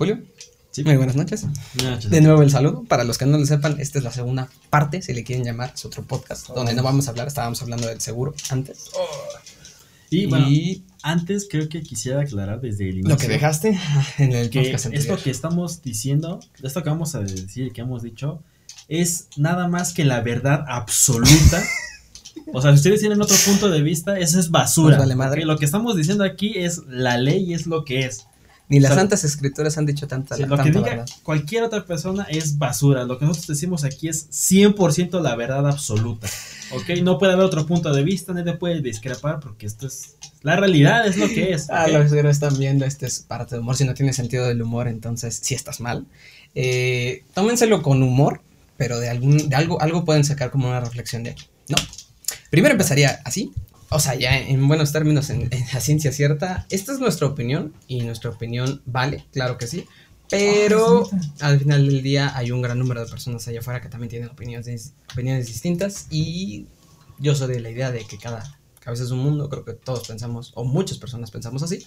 Julio. Sí. Muy buenas noches. De nuevo el saludo. Para los que no lo sepan, esta es la segunda parte, si le quieren llamar, es otro podcast, donde no vamos a hablar, estábamos hablando del seguro antes. Y bueno, antes creo que quisiera aclarar desde el inicio lo que dejaste en el que podcast anterior. esto que estamos diciendo, esto que vamos a decir que hemos dicho, es nada más que la verdad absoluta. O sea, si ustedes tienen otro punto de vista, eso es basura. Pues vale madre. Lo que estamos diciendo aquí es la ley y es lo que es. Ni las o sea, santas escrituras han dicho tanta, Sí, lo que diga verdad. cualquier otra persona es basura. Lo que nosotros decimos aquí es 100% la verdad absoluta. ¿Ok? No puede haber otro punto de vista, nadie puede discrepar porque esto es... La realidad es lo que es. Ah, los que no están viendo, este es parte de humor. Si no tiene sentido del humor, entonces sí estás mal. Eh, tómenselo con humor, pero de, algún, de algo, algo pueden sacar como una reflexión de. No. Primero empezaría así. O sea, ya en buenos términos, en, en la ciencia cierta, esta es nuestra opinión y nuestra opinión vale, claro que sí. Pero al final del día hay un gran número de personas allá afuera que también tienen opiniones, opiniones distintas y yo soy de la idea de que cada cabeza es un mundo, creo que todos pensamos, o muchas personas pensamos así.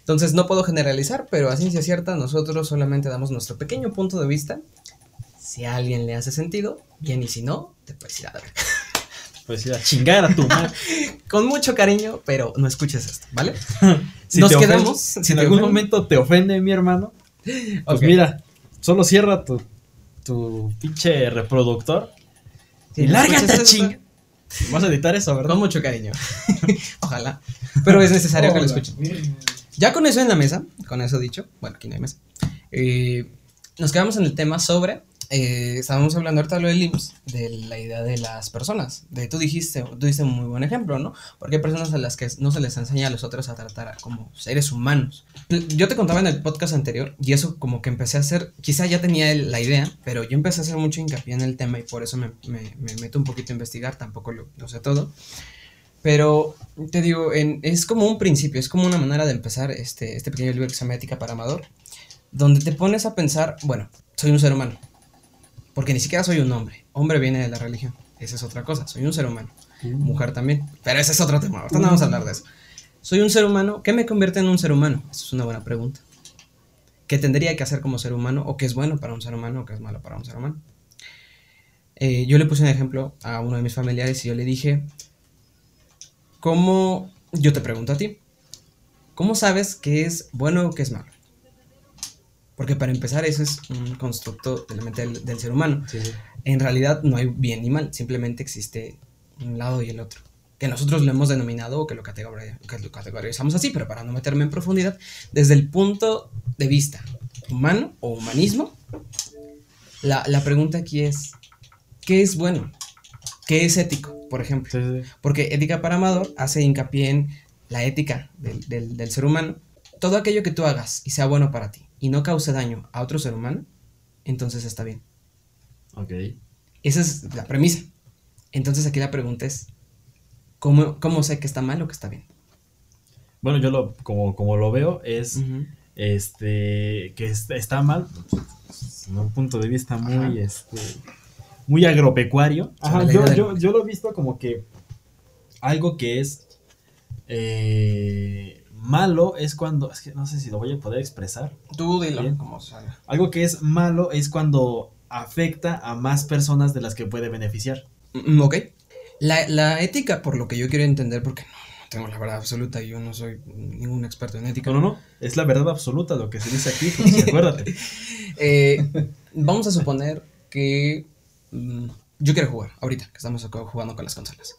Entonces no puedo generalizar, pero a ciencia cierta nosotros solamente damos nuestro pequeño punto de vista. Si a alguien le hace sentido, bien, y si no, te puedes ir a verga. Pues a chingar a tu madre. Con mucho cariño, pero no escuches esto, ¿vale? Si Nos quedamos. si en algún ofende- momento te ofende, mi hermano, pues mira, solo cierra tu, tu pinche reproductor y no lárgate a esto, ching. Vas a editar eso, ¿verdad? Con mucho cariño. Ojalá. Pero es necesario que lo escuchen. Ya con eso en la mesa, con eso dicho, bueno, aquí no hay mesa, eh, nos quedamos en el tema sobre, eh, estábamos hablando ahorita de lo del IMSS, de la idea de las personas, de tú dijiste, tú diste un muy buen ejemplo, ¿no? Porque hay personas a las que no se les enseña a los otros a tratar como seres humanos. Yo te contaba en el podcast anterior y eso como que empecé a hacer, quizá ya tenía la idea, pero yo empecé a hacer mucho hincapié en el tema y por eso me, me- me meto un poquito a investigar, tampoco lo, sé todo. Pero te digo, es como un principio, es como una manera de empezar este, este pequeño libro que se llama Ética para Amador, donde te pones a pensar, bueno, soy un ser humano, porque ni siquiera soy un hombre, hombre viene de la religión, esa es otra cosa, soy un ser humano, mujer también, pero ese es otro tema, ahorita no vamos a hablar de eso. Soy un ser humano, ¿qué me convierte en un ser humano? Esa es una buena pregunta. ¿Qué tendría que hacer como ser humano? ¿O qué es bueno para un ser humano? ¿O qué es malo para un ser humano? Eh, yo le puse un ejemplo a uno de mis familiares y yo le dije, ¿Cómo, yo te pregunto a ti, ¿cómo sabes qué es bueno o qué es malo? Porque para empezar eso es un constructo de la mente del, del ser humano. Sí, sí. En realidad no hay bien ni mal, simplemente existe un lado y el otro. Que nosotros lo hemos denominado o que lo, categori- que lo categorizamos así, pero para no meterme en profundidad, desde el punto de vista humano o humanismo, la, la pregunta aquí es, ¿qué es bueno? ¿Qué es ético, por ejemplo? Sí, sí. Porque ética para Amador hace hincapié en la ética del, del- del ser humano. Todo aquello que tú hagas y sea bueno para ti y no cause daño a otro ser humano, entonces está bien. Ok. Esa es la premisa. Entonces aquí la pregunta es, ¿cómo, cómo sé que está mal o que está bien? Bueno, yo lo, como, como lo veo, es este que est- está mal, en un punto de vista muy, Ajá. este, muy agropecuario. Ajá, yo, del- yo- yo lo he visto como que algo que es eh, malo es cuando, es que no sé si lo voy a poder expresar. Tú dilo como salga. Algo que es malo es cuando afecta a más personas de las que puede beneficiar. Mm, Ok. La, la ética, por lo que yo quiero entender, porque no, no tengo la verdad absoluta y yo no soy ningún experto en ética. No, no, no, es la verdad absoluta lo que se dice aquí, pues, acuérdate. Eh, vamos a suponer que mm, yo quiero jugar, ahorita que estamos jugando con las consolas.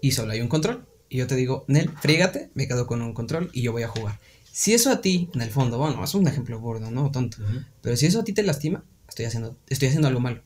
Y solo hay un control. Y yo te digo, Nel, frígate, me quedo con un control y yo voy a jugar. Si eso a ti, en el fondo, bueno, es un ejemplo burdo, ¿no? Tonto. Pero si eso a ti te lastima, estoy haciendo, estoy haciendo algo malo.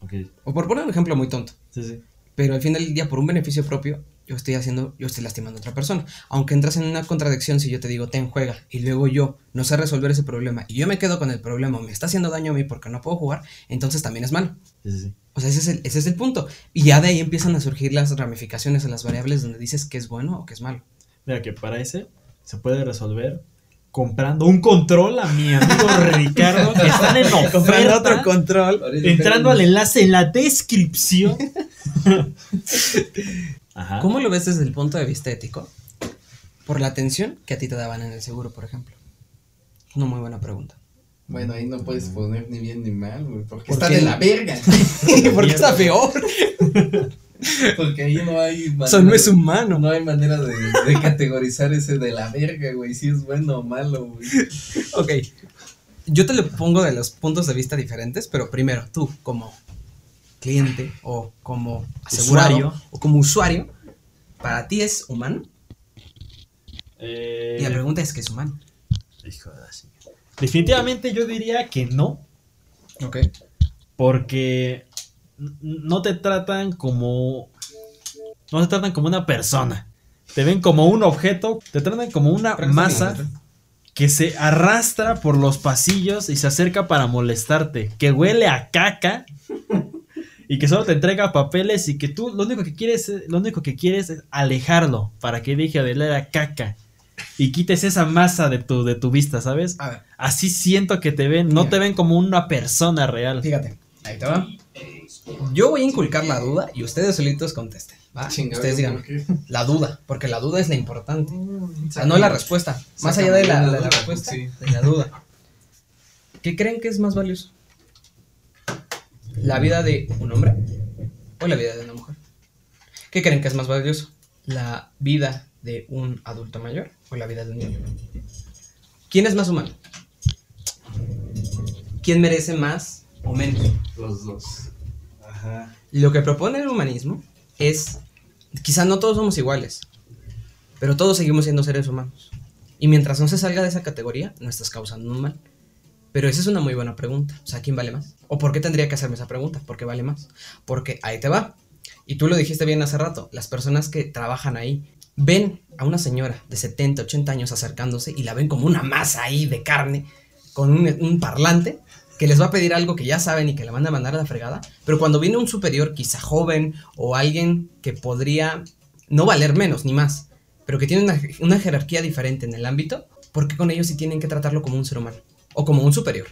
Ok, O por poner un ejemplo muy tonto. sí, sí. Pero al final del día, por un beneficio propio, yo estoy haciendo, yo estoy lastimando a otra persona. Aunque entras en una contradicción si yo te digo, ten, juega, y luego yo no sé resolver ese problema, y yo me quedo con el problema, o me está haciendo daño a mí porque no puedo jugar, entonces también es malo. Sí, sí, sí. O sea, ese es el, ese es el punto. Y ya de ahí empiezan a surgir las ramificaciones o las variables donde dices que es bueno o que es malo. Mira que para ese se puede resolver comprando un control a mi amigo Ricardo que están en oferta. control. entrando al enlace en la descripción. Ajá. ¿Cómo lo ves desde el punto de vista ético? Por la atención que a ti te daban en el seguro, por ejemplo. Una muy buena pregunta. Bueno, ahí no puedes poner ni bien ni mal, güey, porque ¿Por está qué? de la verga. ¿Por qué está peor? Porque ahí no hay O sea, no es humano. No hay manera de, de categorizar ese de la verga, güey, si es bueno o malo, güey. Ok. Yo te lo pongo de los puntos de vista diferentes, pero primero, tú como cliente o como asegurado Usuario. o como usuario, ¿para ti es humano? Eh, Y la pregunta es, ¿qué es humano? hijo de la chingada. Definitivamente yo diría que no, Ok. porque no te tratan como no te tratan como una persona. Te ven como un objeto, te tratan como una masa que se arrastra por los pasillos y se acerca para molestarte, que huele a caca y que solo te entrega papeles y que tú lo único que quieres, lo único que quieres es alejarlo para que deje de oler a caca y quites esa masa de tu de tu vista, ¿sabes? A ver, Así siento que te ven, no Mira. te ven como una persona real. fíjate. Ahí te va. Yo voy a inculcar la duda y ustedes solitos contesten. ¿va? Ustedes digan la duda, porque la duda es la importante. Mm, O sea, no la respuesta. Más allá de la, respuesta, sí. de la duda. ¿Qué creen que es más valioso? ¿La vida de un hombre o la vida de una mujer? ¿Qué creen que es más valioso? ¿La vida de un adulto mayor o la vida de un niño? ¿Quién es más humano? ¿Quién merece más o menos? Los dos. Ajá. Lo que propone el humanismo es, quizá no todos somos iguales, pero todos seguimos siendo seres humanos. Y mientras no se salga de esa categoría, no estás causando un mal. Pero esa es una muy buena pregunta. O sea, ¿quién vale más? ¿O por qué tendría que hacerme esa pregunta? ¿Por qué vale más? Porque ahí te va. Y tú lo dijiste bien hace rato. Las personas que trabajan ahí ven a una señora de 70, 80 años acercándose y la ven como una masa ahí de carne con un, un parlante que les va a pedir algo que ya saben y que la van a mandar a la fregada. Pero cuando viene un superior, quizá joven o alguien que podría no valer menos ni más, pero que tiene una, una jerarquía diferente en el ámbito, ¿por qué con ellos sí tienen que tratarlo como un ser humano? O como un superior.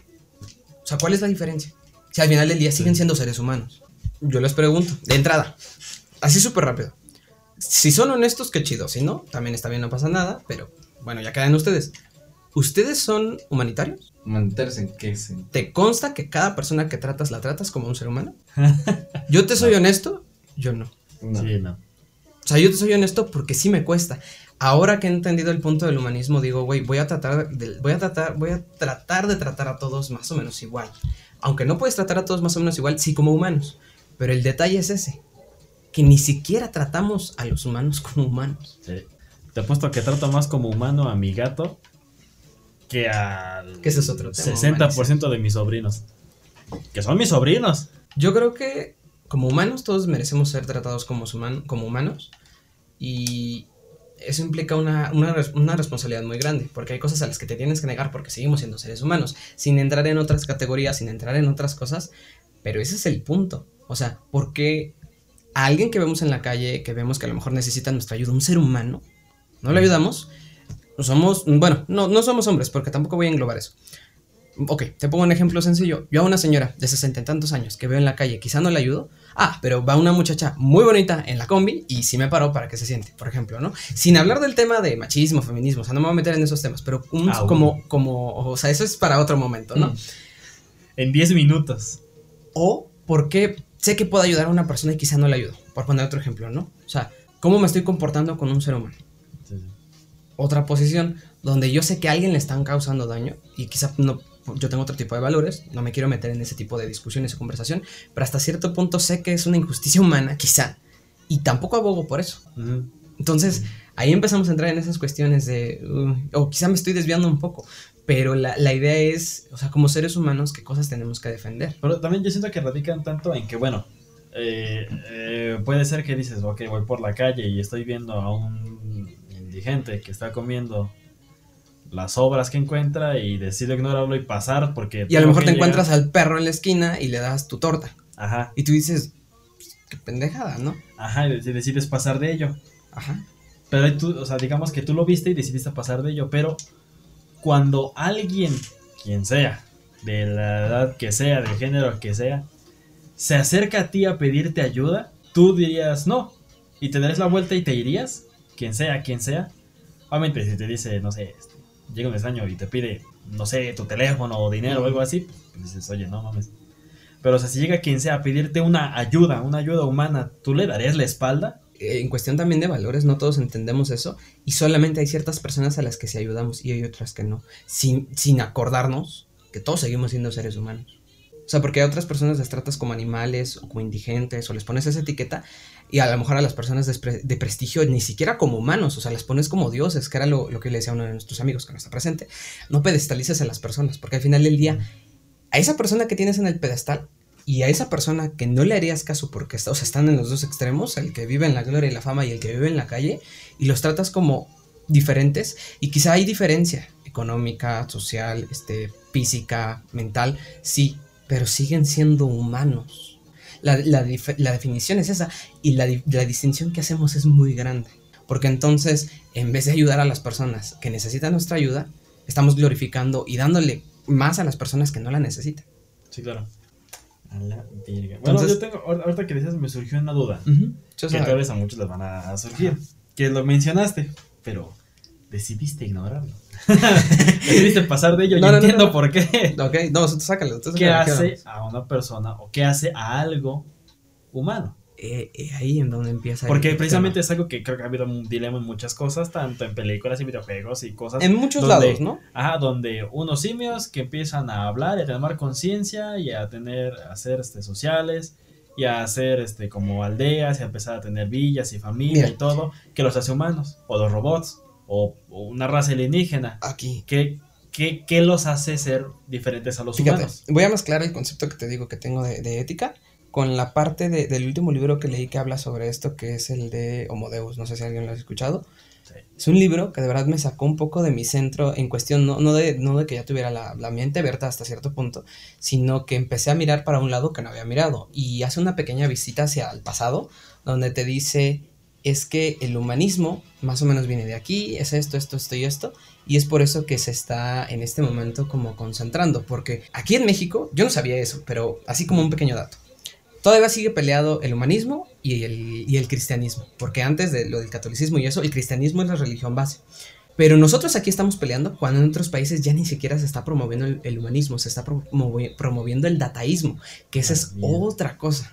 O sea, ¿cuál es la diferencia? Si al final del día siguen siendo seres humanos. Yo les pregunto, de entrada, así súper rápido. Si son honestos, qué chido. Si no, también está bien, no pasa nada. Pero bueno, ya quedan ustedes. ¿Ustedes son humanitarios? Mantenerse en qué se. ¿Te consta que cada persona que tratas la tratas como un ser humano? Yo te soy honesto, yo no. No. Sí, no. O sea, yo te soy honesto porque sí me cuesta. Ahora que he entendido el punto del humanismo, digo, güey, voy a tratar de, voy a tratar, voy a tratar de tratar a todos más o menos igual. Aunque no puedes tratar a todos más o menos igual, sí como humanos. Pero el detalle es ese, que ni siquiera tratamos a los humanos como humanos. Sí. Te apuesto que trato más como humano a mi gato que al Que ese es otro tema, 60% de mis sobrinos. Que son mis sobrinos. Yo creo que como humanos todos merecemos ser tratados como, human- como humanos y eso implica una, una una responsabilidad muy grande porque hay cosas a las que te tienes que negar porque seguimos siendo seres humanos, sin entrar en otras categorías, sin entrar en otras cosas, pero ese es el punto. O sea, ¿por qué a alguien que vemos en la calle, que vemos que a lo mejor necesita nuestra ayuda, un ser humano, no le ayudamos? Somos, bueno, no, no somos hombres porque tampoco voy a englobar eso. Ok, te pongo un ejemplo sencillo. Yo a una señora de sesenta y tantos años que veo en la calle, quizá no le ayudo. Ah, pero va una muchacha muy bonita en la combi y sí me paró para que se siente, por ejemplo, ¿no? Sin hablar del tema de machismo, feminismo, o sea, no me voy a meter en esos temas, pero un- Ah, como, como, o sea, eso es para otro momento, ¿no? Mm. En 10 minutos. O porque sé que puedo ayudar a una persona y quizá no le ayudo, por poner otro ejemplo, ¿no? O sea, ¿cómo me estoy comportando con un ser humano? otra posición donde yo sé que a alguien le están causando daño y quizá no, yo tengo otro tipo de valores, no me quiero meter en ese tipo de discusiones o conversación, pero hasta cierto punto sé que es una injusticia humana, quizá, y tampoco abogo por eso. Ujú. Entonces, ahí empezamos a entrar en esas cuestiones de, uh, o quizá me estoy desviando un poco, pero la, la idea es, o sea, como seres humanos, qué cosas tenemos que defender. Pero también yo siento que radican tanto en que, bueno, eh, eh, puede ser que dices, ok, voy por la calle y estoy viendo a un indigente que está comiendo las obras que encuentra y decido ignorarlo y pasar porque... Y a lo mejor te llegar- encuentras al perro en la esquina y le das tu torta, Ajá, y tú dices, "Pues, qué pendejada, ¿no? ajá, y dec- decides pasar de ello. Ajá. Pero tú, o sea, digamos que tú lo viste y decidiste pasar de ello, pero cuando alguien, quien sea, de la edad que sea, del género que sea, se acerca a ti a pedirte ayuda, tú dirías no, y te darías la vuelta y te irías, quien sea, quien sea. Obviamente, si te dice, no sé, este, llega un extraño y te pide no sé, tu teléfono o dinero o algo así, pues dices, oye, no mames. Pero si llega quien sea a pedirte una ayuda, una ayuda humana, ¿tú le darías la espalda? Eh, en cuestión también de valores, no todos entendemos eso y solamente hay ciertas personas a las que sí ayudamos y hay otras que no, sin, sin acordarnos que todos seguimos siendo seres humanos. O sea, porque a otras personas las tratas como animales o como indigentes o les pones esa etiqueta y a lo mejor a las personas de, prestigio ni siquiera como humanos, o sea, las pones como dioses, que era lo, lo, que le decía uno de nuestros amigos que no está presente. No pedestalices a las personas, porque al final del día, a esa persona que tienes en el pedestal y a esa persona que no le harías caso porque o sea, están en los dos extremos, el que vive en la gloria y la fama y el que vive en la calle, y los tratas como diferentes, y quizá hay diferencia económica, social, este, física, mental, sí, pero siguen siendo humanos. La, la, la definición es esa, y la, la distinción que hacemos es muy grande, porque entonces, en vez de ayudar a las personas que necesitan nuestra ayuda, estamos glorificando y dándole más a las personas que no la necesitan. Sí, claro. A la virga. Bueno, Entonces, yo tengo, ahorita que dices, me surgió una duda. Uh -huh. que tal vez a muchos les van a surgir. Ajá. Que lo mencionaste, pero decidiste ignorarlo. decidiste pasar de ello no, y no, entiendo no, por qué. Ok, no, sácalo. Tú ¿Qué sácalo, hace a una persona o qué hace a algo humano? Eh, eh, ahí en donde empieza. Porque precisamente es algo que creo que ha habido un dilema en muchas cosas, tanto en películas y videojuegos y cosas. En muchos donde, lados, ¿no? Ajá, donde unos simios que empiezan a hablar y a tomar conciencia y a tener, a ser este, sociales y a hacer este, como aldeas y a empezar a tener villas y familia Mira. y todo, que los hace humanos, o los robots, o, o una raza alienígena. Aquí. ¿Qué, qué, qué los hace ser diferentes a los Fíjate, humanos? voy a mezclar el concepto que te digo que tengo de, de ética con la parte de, del último libro que leí que habla sobre esto, que es el de Homo Deus. No sé si alguien lo ha escuchado. Sí. Es un libro que de verdad me sacó un poco de mi centro en cuestión, no, no, de, no de que ya tuviera la, la mente abierta hasta cierto punto, sino que empecé a mirar para un lado que no había mirado. Y hace una pequeña visita hacia el pasado, donde te dice, es que el humanismo más o menos viene de aquí, es esto, esto, esto y esto. Y es por eso que se está en este momento como concentrando, porque aquí en México, yo no sabía eso, pero así como un pequeño dato. Todavía sigue peleado el humanismo y el, y el cristianismo, porque antes de lo del catolicismo y eso, el cristianismo es la religión base. Pero nosotros aquí estamos peleando cuando en otros países ya ni siquiera se está promoviendo el, el humanismo, se está promovi promoviendo el dataísmo, que esa es Bien. otra cosa.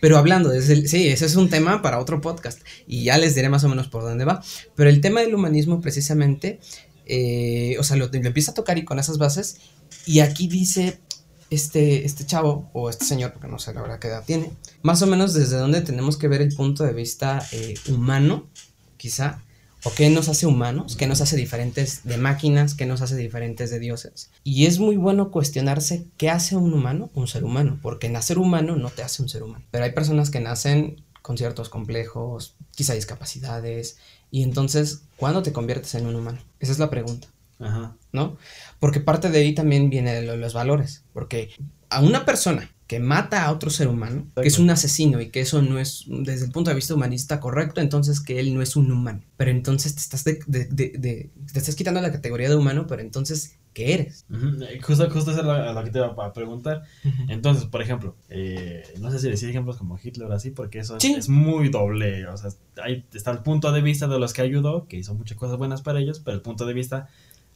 Pero hablando desde el, sí, ese es un tema para otro podcast y ya les diré más o menos por dónde va. Pero el tema del humanismo precisamente, eh, o sea, lo, lo empieza a tocar y con esas bases y aquí dice este, este chavo o este señor, porque no sé la verdad qué edad tiene, más o menos desde dónde tenemos que ver el punto de vista eh, humano, quizá, o qué nos hace humanos, qué nos hace diferentes de máquinas, qué nos hace diferentes de dioses. Y es muy bueno cuestionarse qué hace un humano, un ser humano, porque nacer humano no te hace un ser humano. Pero hay personas que nacen con ciertos complejos, quizá discapacidades, y entonces, ¿cuándo te conviertes en un humano? Esa es la pregunta. Ajá. ¿no? Porque parte de ahí también viene de lo- los valores, porque a una persona que mata a otro ser humano, que es un asesino y que eso no es, desde el punto de vista humanista, correcto, entonces que él no es un humano. Pero entonces te estás, de, de- de- te estás quitando la categoría de humano, pero entonces, ¿qué eres? Eh, Justo, justo es lo, a lo que te iba a preguntar. Entonces, por ejemplo, eh, no sé si decir ejemplos como Hitler así, porque eso es, Sí. es muy doble. O sea, ahí está el punto de vista de los que ayudó, que hizo muchas cosas buenas para ellos, pero el punto de vista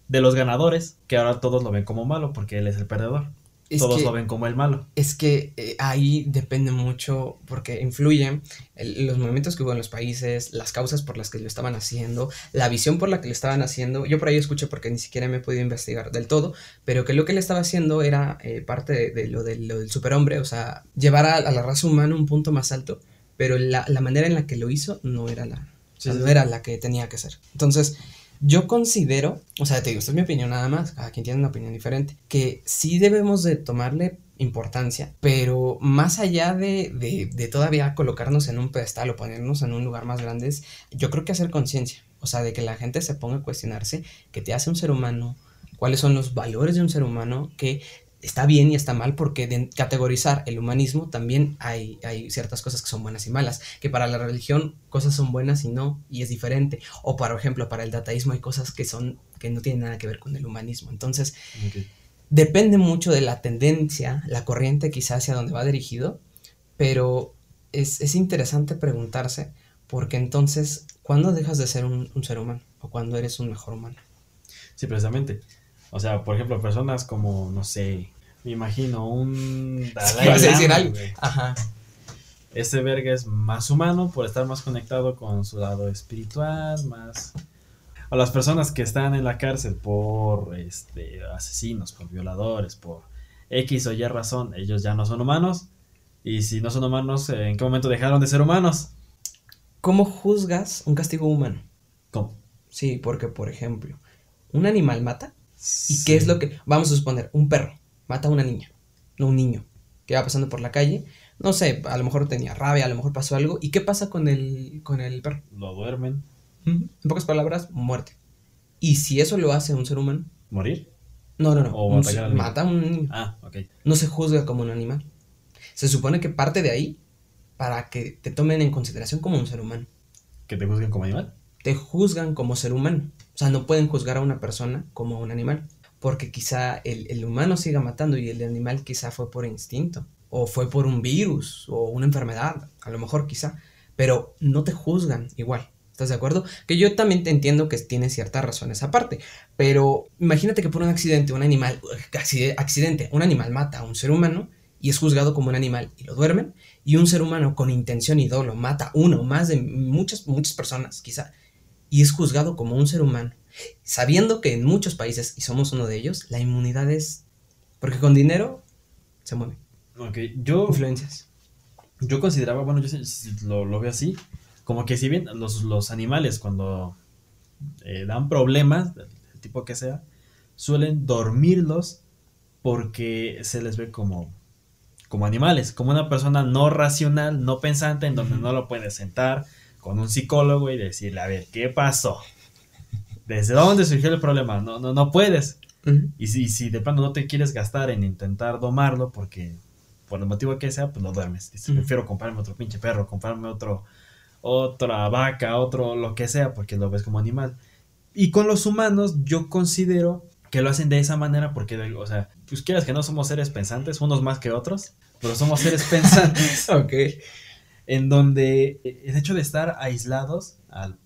de los ganadores, que ahora todos lo ven como malo, porque él es el perdedor. Es todos que- lo ven como el malo. Es que eh, ahí depende mucho porque influyen el- los movimientos que hubo en los países, las causas por las que lo estaban haciendo, la visión por la que lo estaban haciendo. Yo por ahí escuché porque ni siquiera me he podido investigar del todo, pero que lo que él estaba haciendo era eh, parte de, de lo, de lo del superhombre, o sea, llevar a, a la raza humana un punto más alto, pero la, la manera en la que lo hizo no era la, Sí, no sí. era la que tenía que ser. Entonces, yo considero, o sea, te digo, esta es mi opinión nada más, cada quien tiene una opinión diferente, que sí debemos de tomarle importancia, pero más allá de, de, de todavía colocarnos en un pedestal o ponernos en un lugar más grande, yo creo que hacer conciencia, o sea, de que la gente se ponga a cuestionarse qué te hace un ser humano, cuáles son los valores de un ser humano, que está bien y está mal, porque de categorizar el humanismo también hay, hay ciertas cosas que son buenas y malas, que para la religión cosas son buenas y no, y es diferente, o por ejemplo, para el dataísmo hay cosas que son que no tienen nada que ver con el humanismo. Entonces, depende mucho de la tendencia, la corriente quizás hacia donde va dirigido, pero es, es interesante preguntarse, porque entonces, ¿cuándo dejas de ser un, un ser humano? ¿O cuándo eres un mejor humano? Sí, precisamente. O sea, por ejemplo, personas como, no sé, me imagino un Dalai vas a decir algo. Ajá. Ese verga es más humano por estar más conectado con su lado espiritual, más a las personas que están en la cárcel por este asesinos, por violadores, por X o Y razón, ellos ya no son humanos. Y si no son humanos, ¿en qué momento dejaron de ser humanos? ¿Cómo juzgas un castigo humano? ¿Cómo? Sí, porque por ejemplo, un animal mata. ¿Y qué es lo que.? Vamos a suponer, un perro mata a una niña, no un niño, que va pasando por la calle. No sé, a lo mejor tenía rabia, a lo mejor pasó algo. ¿Y qué pasa con el, con el perro? Lo duermen. En pocas palabras, muerte. ¿Y si eso lo hace un ser humano? ¿Morir? No, no, no. mata a un niño. Ah, ok. No se juzga como un animal. Se supone que parte de ahí para que te tomen en consideración como un ser humano. ¿Que te juzguen como animal? Te juzgan como ser humano. O sea, no pueden juzgar a una persona como a un animal. Porque quizá el, el humano siga matando y el animal quizá fue por instinto. O fue por un virus o una enfermedad. A lo mejor quizá. Pero no te juzgan igual. ¿Estás de acuerdo? Que yo también te entiendo que tiene cierta razón esa parte, pero imagínate que por un accidente, un animal, accidente, un animal mata a un ser humano y es juzgado como un animal y lo duermen, y un ser humano con intención y dolo mata uno más de muchas, muchas personas, quizá, y es juzgado como un ser humano, sabiendo que en muchos países, y somos uno de ellos, la inmunidad es, porque con dinero se mueve. Ok, yo... Influencias. Yo consideraba, bueno, yo lo, lo veo así, como que si bien los, animales cuando eh, dan problemas, del tipo que sea, suelen dormirlos porque se les ve como, como animales, como una persona no racional, no pensante, en donde no lo puedes sentar con un psicólogo y decirle, a ver, ¿qué pasó? ¿Desde dónde surgió el problema? No, no, no puedes. Y si, si de plano no te quieres gastar en intentar domarlo porque por el motivo que sea, pues lo duermes. prefiero comprarme otro pinche perro, comprarme otro, otra vaca, otro lo que sea, porque lo ves como animal. Y con los humanos yo considero que lo hacen de esa manera porque, o sea, pues quieras que no somos seres pensantes, unos más que otros, pero somos seres pensantes. ok. En donde el hecho de estar aislados al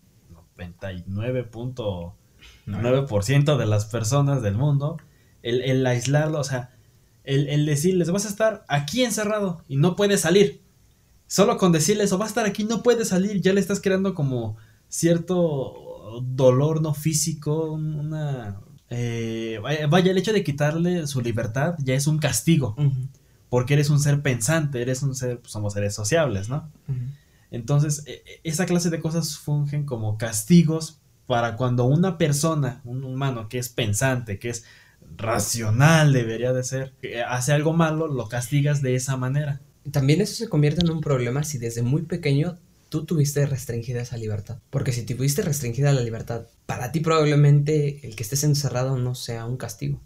99.9% de las personas del mundo, el, el aislarlo, o sea, el, el decirles, vas a estar aquí encerrado y no puedes salir solo con decirle o va a estar aquí, no puede salir, ya le estás creando como cierto dolor no físico, una... Eh, vaya, el hecho de quitarle su libertad ya es un castigo, porque eres un ser pensante, eres un ser, pues somos seres sociables, ¿no? Entonces, e, e, esa clase de cosas fungen como castigos para cuando una persona, un humano que es pensante, que es racional, debería de ser, hace algo malo, lo castigas de esa manera también eso se convierte en un problema si desde muy pequeño tú tuviste restringida esa libertad. Porque si tuviste restringida la libertad, para ti probablemente el que estés encerrado no sea un castigo,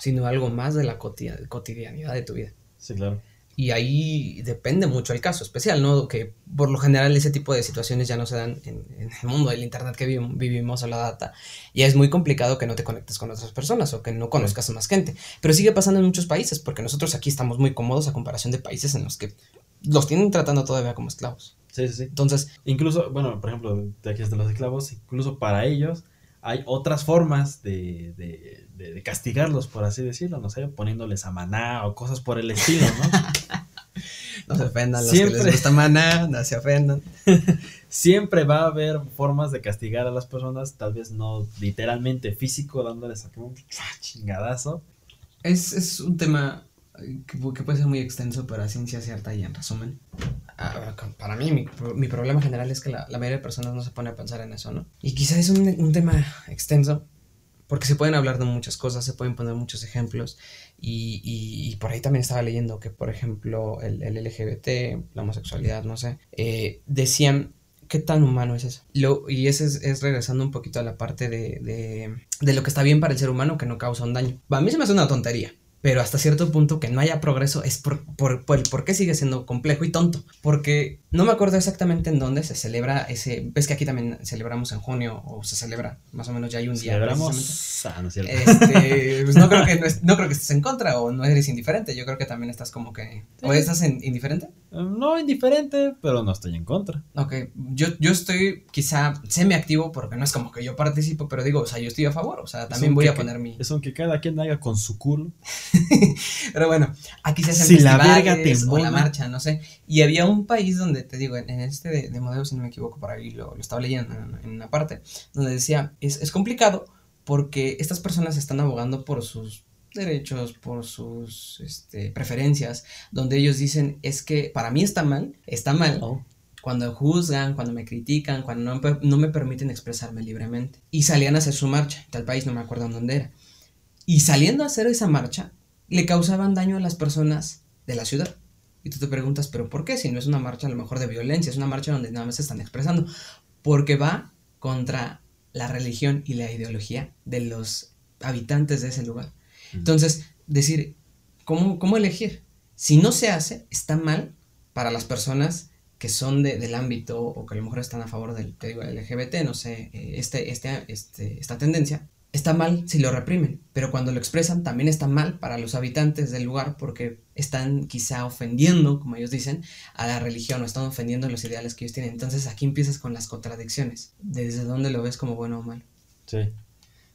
sino algo más de la cotidianidad de tu vida. Sí, claro. Y ahí depende mucho el caso especial, ¿no? Que por lo general ese tipo de situaciones ya no se dan en, el mundo del Internet que vivimos, o la data. Y es muy complicado que no te conectes con otras personas o que no conozcas a más gente. Pero sigue pasando en muchos países, porque nosotros aquí estamos muy cómodos a comparación de países en los que los tienen tratando todavía como esclavos. Sí, sí, sí. Entonces, incluso, bueno, por ejemplo, de aquí de los esclavos, incluso para ellos hay otras formas de, de, de, castigarlos, por así decirlo, no sé, poniéndoles a maná o cosas por el estilo, ¿no? no se ofendan, los Siempre. que les gusta maná, no se ofendan. Siempre va a haber formas de castigar a las personas, tal vez no literalmente físico, dándoles un chingadazo. Es, es un tema que, puede ser muy extenso, pero a ciencia cierta y en resumen. Para mí, mi, mi, problema general es que la, la, mayoría de personas no se pone a pensar en eso, ¿no? Y quizás es un, un, tema extenso, porque se pueden hablar de muchas cosas, se pueden poner muchos ejemplos, y, y, por ahí también estaba leyendo que, por ejemplo, el, el LGBT, la homosexualidad, no sé, eh, decían ¿qué tan humano es eso? Lo, y ese es, es, regresando un poquito a la parte de, de, de, lo que está bien para el ser humano que no causa un daño. A mí se me hace una tontería pero hasta cierto punto que no haya progreso es por, por, por, por qué sigue siendo complejo y tonto. Porque no me acuerdo exactamente en dónde se celebra ese. Ves que aquí también celebramos en junio, o se celebra, más o menos ya hay un día. Celebramos. Ah, no, es cierto. Este, pues no creo que no, es- no creo que estés en contra o no eres indiferente. Yo creo que también estás como que. ¿O estás en- indiferente? Eh, No indiferente, pero no estoy en contra. Ok, yo, yo estoy quizá semi-activo porque no es como que yo participo, pero digo, o sea, yo estoy a favor, o sea, también voy que- a poner mi... Es un que cada quien haga con su culo. Pero bueno, aquí se hacen Si la festivales te o la marcha, no sé. Y había un país donde, te digo, en, este de, de modelo, si no me equivoco, por ahí lo, lo estaba leyendo en, en una parte, donde decía, es, es complicado porque estas personas están abogando por sus derechos, por sus este, preferencias, donde ellos dicen, es que para mí está mal, está mal, Oh. cuando juzgan, cuando me critican, cuando no, no me permiten expresarme libremente. Y salían a hacer su marcha, tal país, no me acuerdo en dónde era. Y saliendo a hacer esa marcha, le causaban daño a las personas de la ciudad. Y tú te preguntas, ¿pero por qué? Si no es una marcha a lo mejor de violencia, es una marcha donde nada más se están expresando. Porque va contra la religión y la ideología de los habitantes de ese lugar. Entonces, decir, ¿cómo, cómo elegir? Si no se hace, está mal para las personas que son de- del ámbito o que a lo mejor están a favor del te digo, LGBT, no sé, eh, este, este, este, esta tendencia, está mal si lo reprimen, pero cuando lo expresan también está mal para los habitantes del lugar porque están quizá ofendiendo, como ellos dicen, a la religión o están ofendiendo los ideales que ellos tienen. Entonces aquí empiezas con las contradicciones, desde dónde lo ves como bueno o malo. Sí.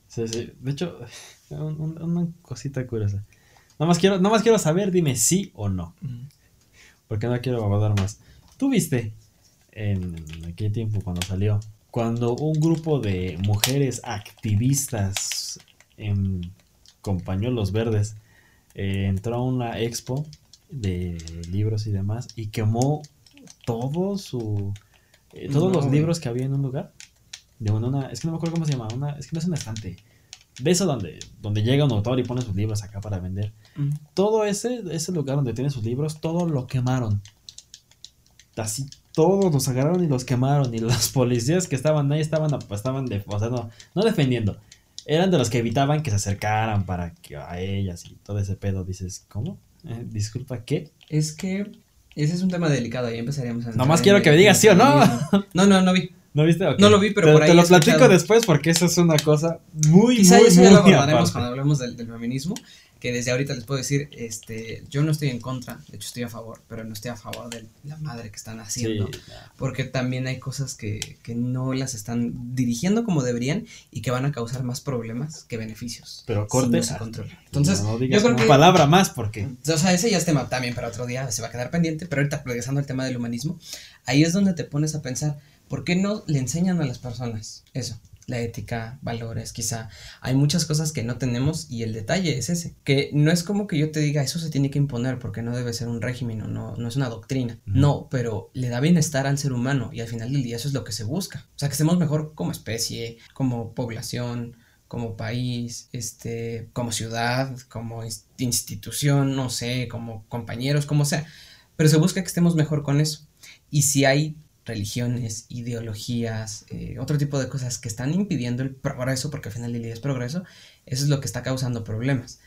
Sí, sí. De hecho, un- un- una cosita curiosa. Nada más quiero, nada más quiero saber, dime sí o no. Porque no quiero abordar más. ¿Tú viste en aquel tiempo cuando salió? Cuando un grupo de mujeres activistas en, con pañuelos verdes eh, entró a una expo de libros y demás y quemó todo su eh, todos No, los güey. libros que había en un lugar de una, una- es que no me acuerdo cómo se llama una es que no es un estante de eso donde donde llega un autor y pone sus libros acá para vender todo ese, ese lugar donde tiene sus libros, todo lo quemaron. Así, todos los agarraron y los quemaron. Y los policías que estaban ahí estaban, estaban de, o sea, no, no defendiendo. Eran de los que evitaban que se acercaran para que a ellas y todo ese pedo. Dices, ¿cómo? Eh, Disculpa, ¿qué? Es que ese es un tema delicado, ahí empezaríamos a... Nomás quiero que me digas sí o no. No, no, no vi. ¿No viste? No lo vi, pero te, por ahí te lo platico escuchado. después porque eso es una cosa muy, Quizá muy, eso ya lo abordaremos aparte. cuando hablemos del, del feminismo, que desde ahorita les puedo decir, este, yo no estoy en contra, de hecho estoy a favor, pero no estoy a favor de la madre que están Sí, haciendo, porque también hay cosas que, que no las están dirigiendo como deberían y que van a causar más problemas que beneficios. pero si corte. no se controla. Entonces, no digas yo creo una que palabra más porque. o sea, ese ya es tema también para otro día, se va a quedar pendiente, pero ahorita regresando al tema del humanismo, ahí es donde te pones a pensar, ¿por qué no le enseñan a las personas eso? La ética, valores, quizá. Hay muchas cosas que no tenemos y el detalle es ese, que no es como que yo te diga eso se tiene que imponer porque no debe ser un régimen o no, no es una doctrina. No, pero le da bienestar al ser humano y al final del día eso es lo que se busca. O sea, que estemos mejor como especie, como población, como país, este, como ciudad, como ins- institución, no sé, como compañeros, como sea. Pero se busca que estemos mejor con eso. Y si hay religiones, ideologías, eh, otro tipo de cosas que están impidiendo el progreso, porque al final del día es progreso, eso es lo que está causando problemas.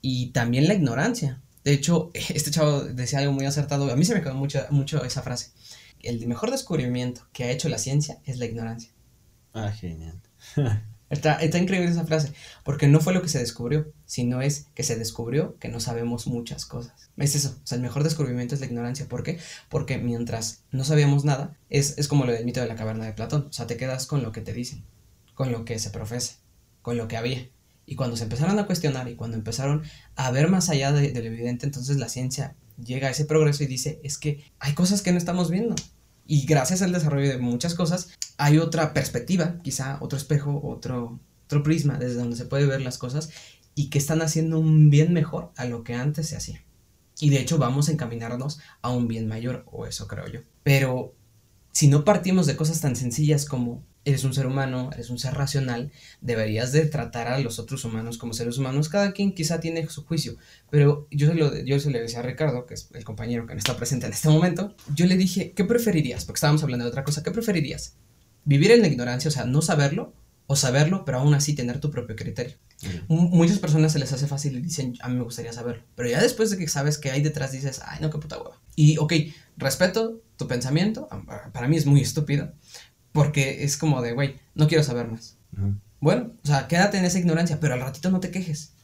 Y también la ignorancia. De hecho, este chavo decía algo muy acertado. A mí se me quedó mucho, mucho esa frase. El mejor descubrimiento que ha hecho la ciencia es la ignorancia. Ah, genial. Está, está increíble esa frase, porque no fue lo que se descubrió, sino es que se descubrió que no sabemos muchas cosas. Es eso, o sea, el mejor descubrimiento es la ignorancia. ¿Por qué? Porque mientras no sabíamos nada, es, es como lo del mito de la caverna de Platón, o sea, te quedas con lo que te dicen, con lo que se profesa, con lo que había. Y cuando se empezaron a cuestionar y cuando empezaron a ver más allá de, de lo evidente, entonces la ciencia llega a ese progreso y dice, es que hay cosas que no estamos viendo. Y gracias al desarrollo de muchas cosas, hay otra perspectiva, quizá otro espejo, otro, otro prisma desde donde se puede ver las cosas y que están haciendo un bien mejor a lo que antes se hacía. Y de hecho vamos a encaminarnos a un bien mayor, o eso creo yo. Pero si no partimos de cosas tan sencillas como eres un ser humano, eres un ser racional, deberías de tratar a los otros humanos como seres humanos. Cada quien quizá tiene su juicio, pero yo se lo, yo se le decía a Ricardo, que es el compañero que no está presente en este momento, yo le dije, ¿qué preferirías? Porque estábamos hablando de otra cosa, ¿qué preferirías? ¿Vivir en la ignorancia, o sea, no saberlo? o saberlo, pero aún así tener tu propio criterio. Muchas personas se les hace fácil y dicen, a mí me gustaría saberlo. Pero ya después de que sabes que hay detrás, dices, ay, no, qué puta hueva. Y, ok, respeto tu pensamiento, para mí es muy estúpido, porque es como de, güey, no quiero saber más. Bueno, o sea, quédate en esa ignorancia, pero al ratito no te quejes.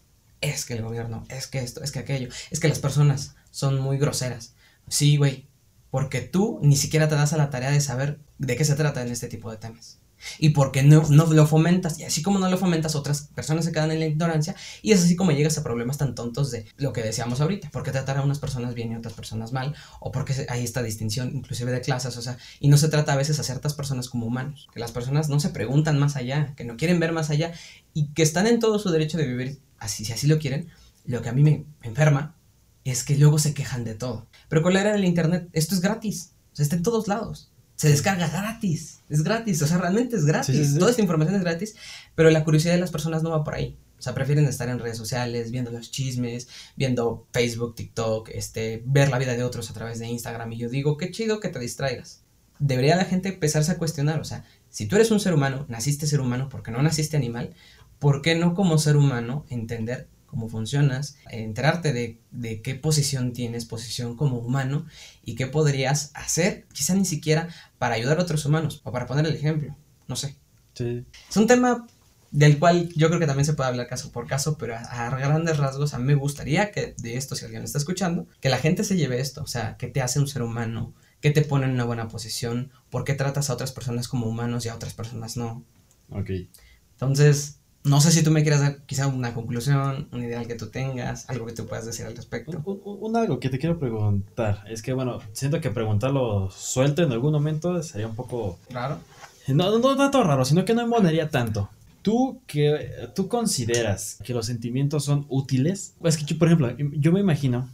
Es que el gobierno, es que esto, es que aquello, es que las personas son muy groseras. Sí, güey, porque tú ni siquiera te das a la tarea de saber de qué se trata en este tipo de temas y porque no, no lo fomentas, y así como no lo fomentas, otras personas se quedan en la ignorancia, y es así como llegas a problemas tan tontos de lo que decíamos ahorita, porque tratar a unas personas bien y a otras personas mal, o porque hay esta distinción inclusive de clases, o sea, y no se trata a veces a ciertas personas como humanos, que las personas no se preguntan más allá, que no quieren ver más allá, y que están en todo su derecho de vivir así, si así lo quieren, lo que a mí me, enferma es que luego se quejan de todo. Pero con la era del internet, esto es gratis, o sea, está en todos lados se descarga gratis. Es gratis, o sea, realmente es gratis. Toda esta información es gratis, pero la curiosidad de las personas no va por ahí. O sea, prefieren estar en redes sociales, viendo los chismes, viendo Facebook, TikTok, este, ver la vida de otros a través de Instagram. Y yo digo, qué chido que te distraigas. Debería la gente empezarse a cuestionar, o sea, si tú eres un ser humano, naciste ser humano porque no naciste animal, ¿por qué no como ser humano entender cómo funcionas, enterarte de, qué posición tienes, posición como humano y qué podrías hacer, quizá ni siquiera para ayudar a otros humanos o para poner el ejemplo, no sé. Es un tema del cual yo creo que también se puede hablar caso por caso, pero a, grandes rasgos a mí me gustaría que de esto, si alguien está escuchando, que la gente se lleve esto, o sea, que te hace un ser humano, que te pone en una buena posición, por qué tratas a otras personas como humanos y a otras personas no. Ok. Entonces, no sé si tú me quieras dar quizá una conclusión, un ideal que tú tengas, algo que tú puedas decir al respecto. Un, algo que te quiero preguntar. Es que, bueno, siento que preguntarlo suelto en algún momento sería un poco... Raro. No, no, tanto raro, sino que no embonaría tanto. ¿Tú, que, ¿Tú consideras que los sentimientos son útiles? Es que, yo, por ejemplo, yo me imagino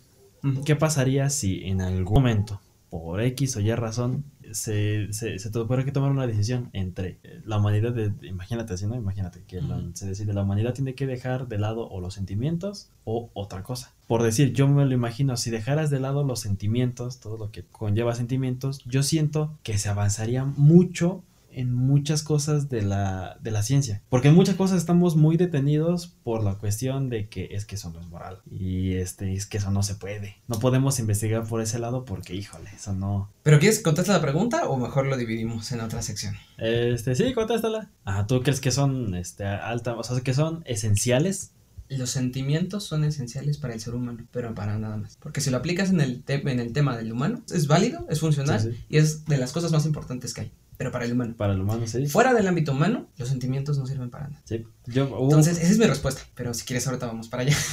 qué pasaría si en algún momento, por X o Y razón, se, se, se tuvo que tomar una decisión entre eh, la humanidad, de, imagínate así, ¿no? Imagínate que se decide, la humanidad tiene que dejar de lado o los sentimientos o otra cosa. Por decir, yo me lo imagino, si dejaras de lado los sentimientos, todo lo que conlleva sentimientos, yo siento que se avanzaría mucho en muchas cosas de la, de la ciencia. Porque en muchas cosas estamos muy detenidos por la cuestión de que es que eso no es moral. Y este, es que eso no se puede. No podemos investigar por ese lado porque, híjole, eso no. ¿Pero quieres contestar la pregunta o mejor lo dividimos en otra sección? Este, sí, contéstala. Ah, ¿tú crees que son este, alta, o sea, que son esenciales? Los sentimientos son esenciales para el ser humano, pero para nada más. Porque si lo aplicas en el, en el tema del humano, es válido, es funcional y es de las cosas más importantes que hay pero para el humano. Para el humano, sí. Fuera del ámbito humano, los sentimientos no sirven para nada. Sí. Yo, Entonces, esa es mi respuesta, pero si quieres ahorita vamos para allá.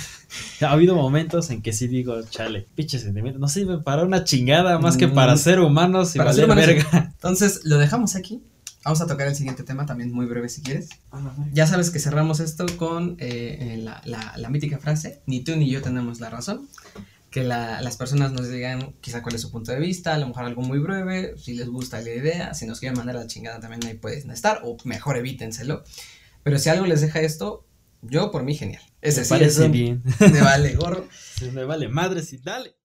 Ha habido momentos en que sí digo, chale, pinche sentimientos, no sirven para una chingada más que para mm, ser humanos y para ser verga. Entonces, lo dejamos aquí. Vamos a tocar el siguiente tema, también muy breve si quieres. Ya sabes que cerramos esto con eh, eh, la, la, la mítica frase, ni tú ni yo tenemos la razón que las personas nos digan quizá cuál es su punto de vista, a lo mejor algo muy breve, si les gusta la idea, si nos quieren mandar la chingada también ahí pueden estar, o mejor evítenselo. Pero si algo les deja esto, yo por mí genial. Ese me parece bien. Me vale gorro. me vale madre, sí, dale.